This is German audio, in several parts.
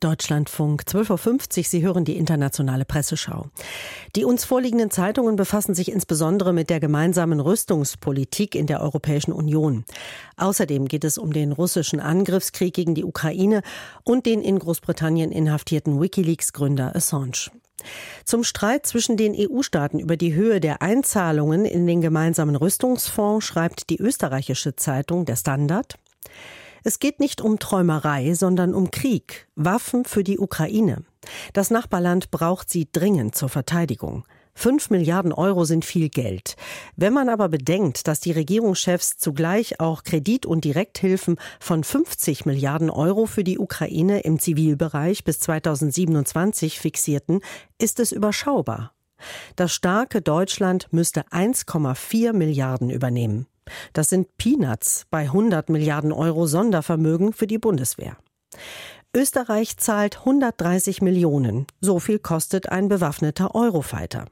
Deutschlandfunk 12.50 Uhr. Sie hören die internationale Presseschau. Die uns vorliegenden Zeitungen befassen sich insbesondere mit der gemeinsamen Rüstungspolitik in der Europäischen Union. Außerdem geht es um den russischen Angriffskrieg gegen die Ukraine und den in Großbritannien inhaftierten Wikileaks-Gründer Assange. Zum Streit zwischen den EU-Staaten über die Höhe der Einzahlungen in den gemeinsamen Rüstungsfonds schreibt die österreichische Zeitung Der Standard. Es geht nicht um Träumerei, sondern um Krieg, Waffen für die Ukraine. Das Nachbarland braucht sie dringend zur Verteidigung. Fünf Milliarden Euro sind viel Geld. Wenn man aber bedenkt, dass die Regierungschefs zugleich auch Kredit- und Direkthilfen von 50 Milliarden Euro für die Ukraine im Zivilbereich bis 2027 fixierten, ist es überschaubar. Das starke Deutschland müsste 1,4 Milliarden übernehmen. Das sind Peanuts bei 100 Milliarden Euro Sondervermögen für die Bundeswehr. Österreich zahlt 130 Millionen. So viel kostet ein bewaffneter Eurofighter.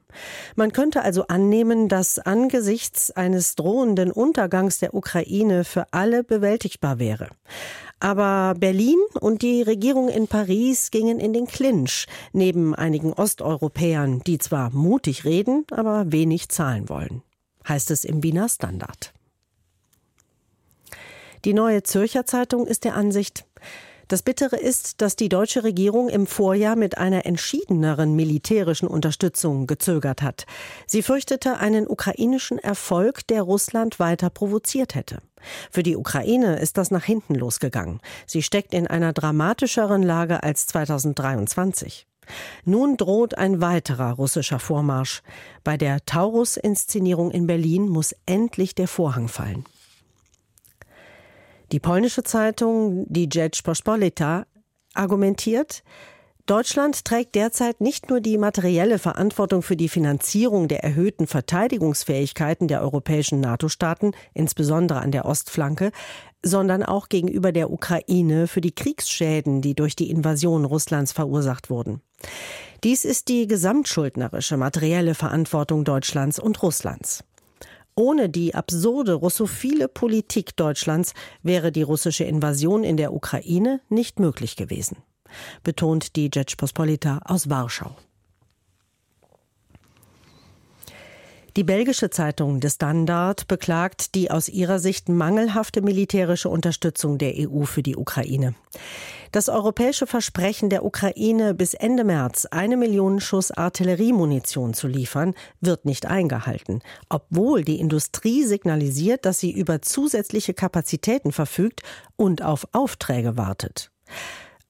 Man könnte also annehmen, dass angesichts eines drohenden Untergangs der Ukraine für alle bewältigbar wäre. Aber Berlin und die Regierung in Paris gingen in den Clinch, neben einigen Osteuropäern, die zwar mutig reden, aber wenig zahlen wollen. Heißt es im Wiener Standard. Die neue Zürcher Zeitung ist der Ansicht, das Bittere ist, dass die deutsche Regierung im Vorjahr mit einer entschiedeneren militärischen Unterstützung gezögert hat. Sie fürchtete einen ukrainischen Erfolg, der Russland weiter provoziert hätte. Für die Ukraine ist das nach hinten losgegangen. Sie steckt in einer dramatischeren Lage als 2023. Nun droht ein weiterer russischer Vormarsch. Bei der Taurus-Inszenierung in Berlin muss endlich der Vorhang fallen. Die polnische Zeitung, die Rzeczpospolita, argumentiert, Deutschland trägt derzeit nicht nur die materielle Verantwortung für die Finanzierung der erhöhten Verteidigungsfähigkeiten der europäischen NATO-Staaten, insbesondere an der Ostflanke, sondern auch gegenüber der Ukraine für die Kriegsschäden, die durch die Invasion Russlands verursacht wurden. Dies ist die gesamtschuldnerische materielle Verantwortung Deutschlands und Russlands. Ohne die absurde russophile Politik Deutschlands wäre die russische Invasion in der Ukraine nicht möglich gewesen, betont die Rzeczpospolita aus Warschau. Die belgische Zeitung De Standard beklagt die aus ihrer Sicht mangelhafte militärische Unterstützung der EU für die Ukraine. Das europäische Versprechen der Ukraine, bis Ende März eine Million Schuss Artilleriemunition zu liefern, wird nicht eingehalten, obwohl die Industrie signalisiert, dass sie über zusätzliche Kapazitäten verfügt und auf Aufträge wartet.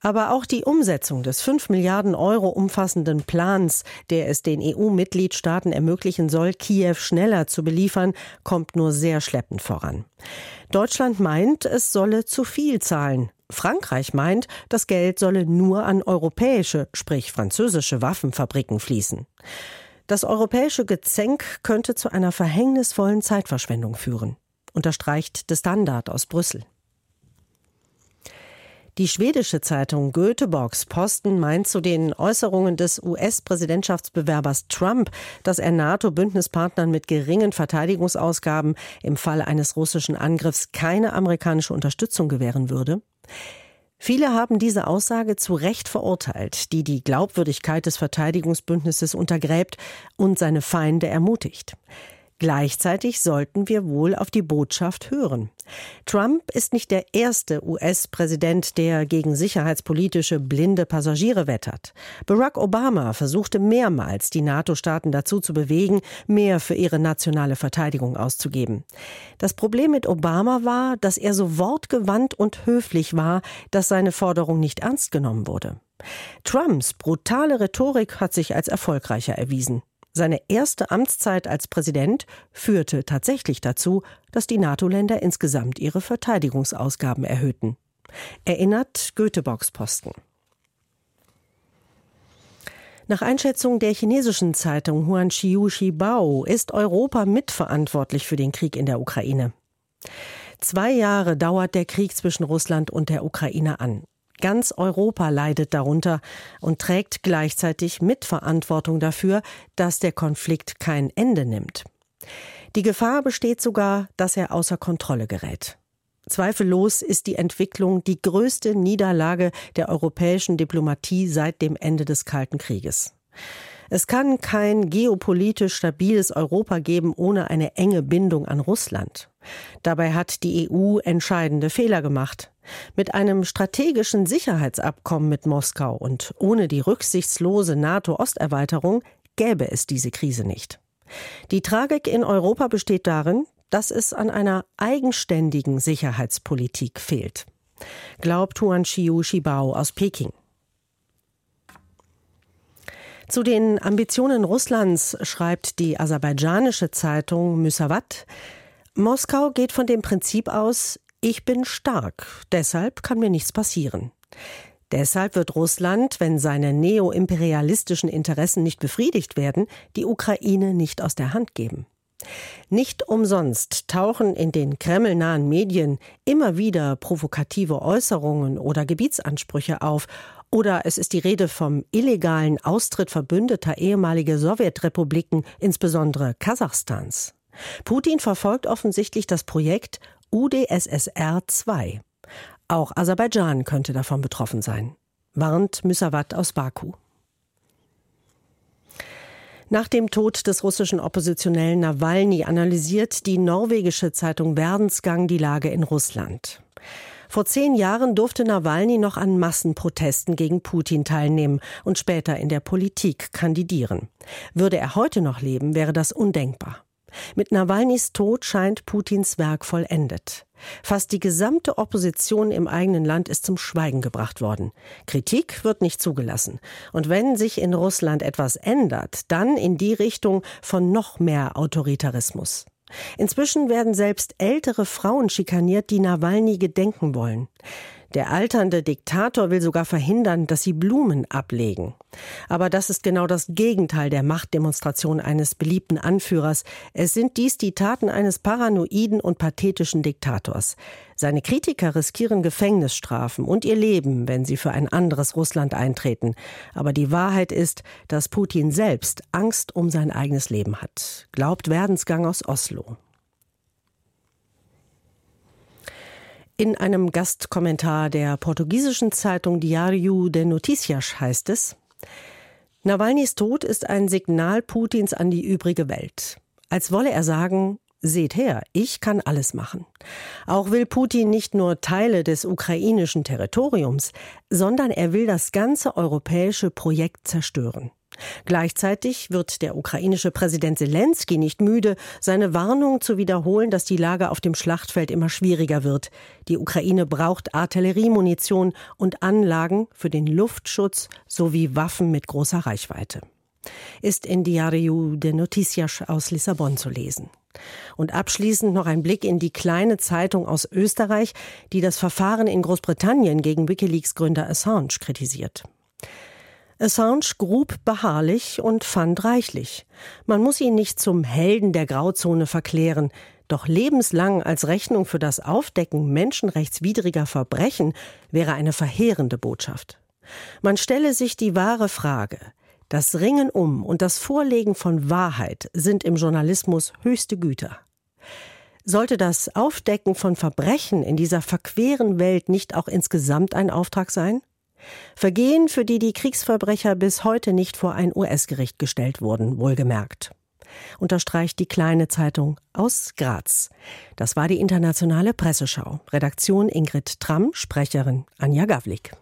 Aber auch die Umsetzung des 5 Milliarden Euro umfassenden Plans, der es den EU-Mitgliedstaaten ermöglichen soll, Kiew schneller zu beliefern, kommt nur sehr schleppend voran. Deutschland meint, es solle zu viel zahlen. Frankreich meint, das Geld solle nur an europäische, sprich französische Waffenfabriken fließen. Das europäische Gezänk könnte zu einer verhängnisvollen Zeitverschwendung führen, unterstreicht der Standard aus Brüssel. Die schwedische Zeitung Göteborgs Posten meint zu den Äußerungen des US-Präsidentschaftsbewerbers Trump, dass er NATO-Bündnispartnern mit geringen Verteidigungsausgaben im Fall eines russischen Angriffs keine amerikanische Unterstützung gewähren würde. Viele haben diese Aussage zu Recht verurteilt, die die Glaubwürdigkeit des Verteidigungsbündnisses untergräbt und seine Feinde ermutigt. Gleichzeitig sollten wir wohl auf die Botschaft hören. Trump ist nicht der erste US-Präsident, der gegen sicherheitspolitische blinde Passagiere wettert. Barack Obama versuchte mehrmals, die NATO-Staaten dazu zu bewegen, mehr für ihre nationale Verteidigung auszugeben. Das Problem mit Obama war, dass er so wortgewandt und höflich war, dass seine Forderung nicht ernst genommen wurde. Trumps brutale Rhetorik hat sich als erfolgreicher erwiesen. Seine erste Amtszeit als Präsident führte tatsächlich dazu, dass die NATO-Länder insgesamt ihre Verteidigungsausgaben erhöhten. Erinnert Göteborgs Posten. Nach Einschätzung der chinesischen Zeitung Huanqiu Shibao ist Europa mitverantwortlich für den Krieg in der Ukraine. Zwei Jahre dauert der Krieg zwischen Russland und der Ukraine an. Ganz Europa leidet darunter und trägt gleichzeitig Mitverantwortung dafür, dass der Konflikt kein Ende nimmt. Die Gefahr besteht sogar, dass er außer Kontrolle gerät. Zweifellos ist die Entwicklung die größte Niederlage der europäischen Diplomatie seit dem Ende des Kalten Krieges. Es kann kein geopolitisch stabiles Europa geben ohne eine enge Bindung an Russland. Dabei hat die EU entscheidende Fehler gemacht. Mit einem strategischen Sicherheitsabkommen mit Moskau und ohne die rücksichtslose NATO-Osterweiterung gäbe es diese Krise nicht. Die Tragik in Europa besteht darin, dass es an einer eigenständigen Sicherheitspolitik fehlt. Glaubt Huan Chiu Shibao aus Peking. Zu den Ambitionen Russlands schreibt die aserbaidschanische Zeitung Müsavat, Moskau geht von dem Prinzip aus, ich bin stark, deshalb kann mir nichts passieren. Deshalb wird Russland, wenn seine neoimperialistischen Interessen nicht befriedigt werden, die Ukraine nicht aus der Hand geben. Nicht umsonst tauchen in den kremlnahen Medien immer wieder provokative Äußerungen oder Gebietsansprüche auf, oder es ist die Rede vom illegalen Austritt verbündeter ehemaliger Sowjetrepubliken, insbesondere Kasachstans. Putin verfolgt offensichtlich das Projekt UdSSR 2. Auch Aserbaidschan könnte davon betroffen sein, warnt Müsavat aus Baku. Nach dem Tod des russischen Oppositionellen Nawalny analysiert die norwegische Zeitung Verdensgang die Lage in Russland. Vor zehn Jahren durfte Nawalny noch an Massenprotesten gegen Putin teilnehmen und später in der Politik kandidieren. Würde er heute noch leben, wäre das undenkbar. Mit Nawalnys Tod scheint Putins Werk vollendet. Fast die gesamte Opposition im eigenen Land ist zum Schweigen gebracht worden. Kritik wird nicht zugelassen. Und wenn sich in Russland etwas ändert, dann in die Richtung von noch mehr Autoritarismus. Inzwischen werden selbst ältere Frauen schikaniert, die Nawalny gedenken wollen. Der alternde Diktator will sogar verhindern, dass sie Blumen ablegen. Aber das ist genau das Gegenteil der Machtdemonstration eines beliebten Anführers. Es sind dies die Taten eines paranoiden und pathetischen Diktators. Seine Kritiker riskieren Gefängnisstrafen und ihr Leben, wenn sie für ein anderes Russland eintreten. Aber die Wahrheit ist, dass Putin selbst Angst um sein eigenes Leben hat. Glaubt Werdensgang aus Oslo. In einem Gastkommentar der portugiesischen Zeitung Diário de Noticias heißt es, Nawalnys Tod ist ein Signal Putins an die übrige Welt. Als wolle er sagen, Seht her, ich kann alles machen. Auch will Putin nicht nur Teile des ukrainischen Territoriums, sondern er will das ganze europäische Projekt zerstören. Gleichzeitig wird der ukrainische Präsident Zelensky nicht müde, seine Warnung zu wiederholen, dass die Lage auf dem Schlachtfeld immer schwieriger wird. Die Ukraine braucht Artilleriemunition und Anlagen für den Luftschutz sowie Waffen mit großer Reichweite. Ist in Diario de Noticias aus Lissabon zu lesen. Und abschließend noch ein Blick in die kleine Zeitung aus Österreich, die das Verfahren in Großbritannien gegen Wikileaks Gründer Assange kritisiert. Assange grub beharrlich und fand reichlich. Man muss ihn nicht zum Helden der Grauzone verklären, doch lebenslang als Rechnung für das Aufdecken menschenrechtswidriger Verbrechen wäre eine verheerende Botschaft. Man stelle sich die wahre Frage. Das Ringen um und das Vorlegen von Wahrheit sind im Journalismus höchste Güter. Sollte das Aufdecken von Verbrechen in dieser verqueren Welt nicht auch insgesamt ein Auftrag sein? Vergehen, für die die Kriegsverbrecher bis heute nicht vor ein US-Gericht gestellt wurden, wohlgemerkt. Unterstreicht die kleine Zeitung aus Graz. Das war die internationale Presseschau. Redaktion Ingrid Tramm, Sprecherin Anja Gavlik.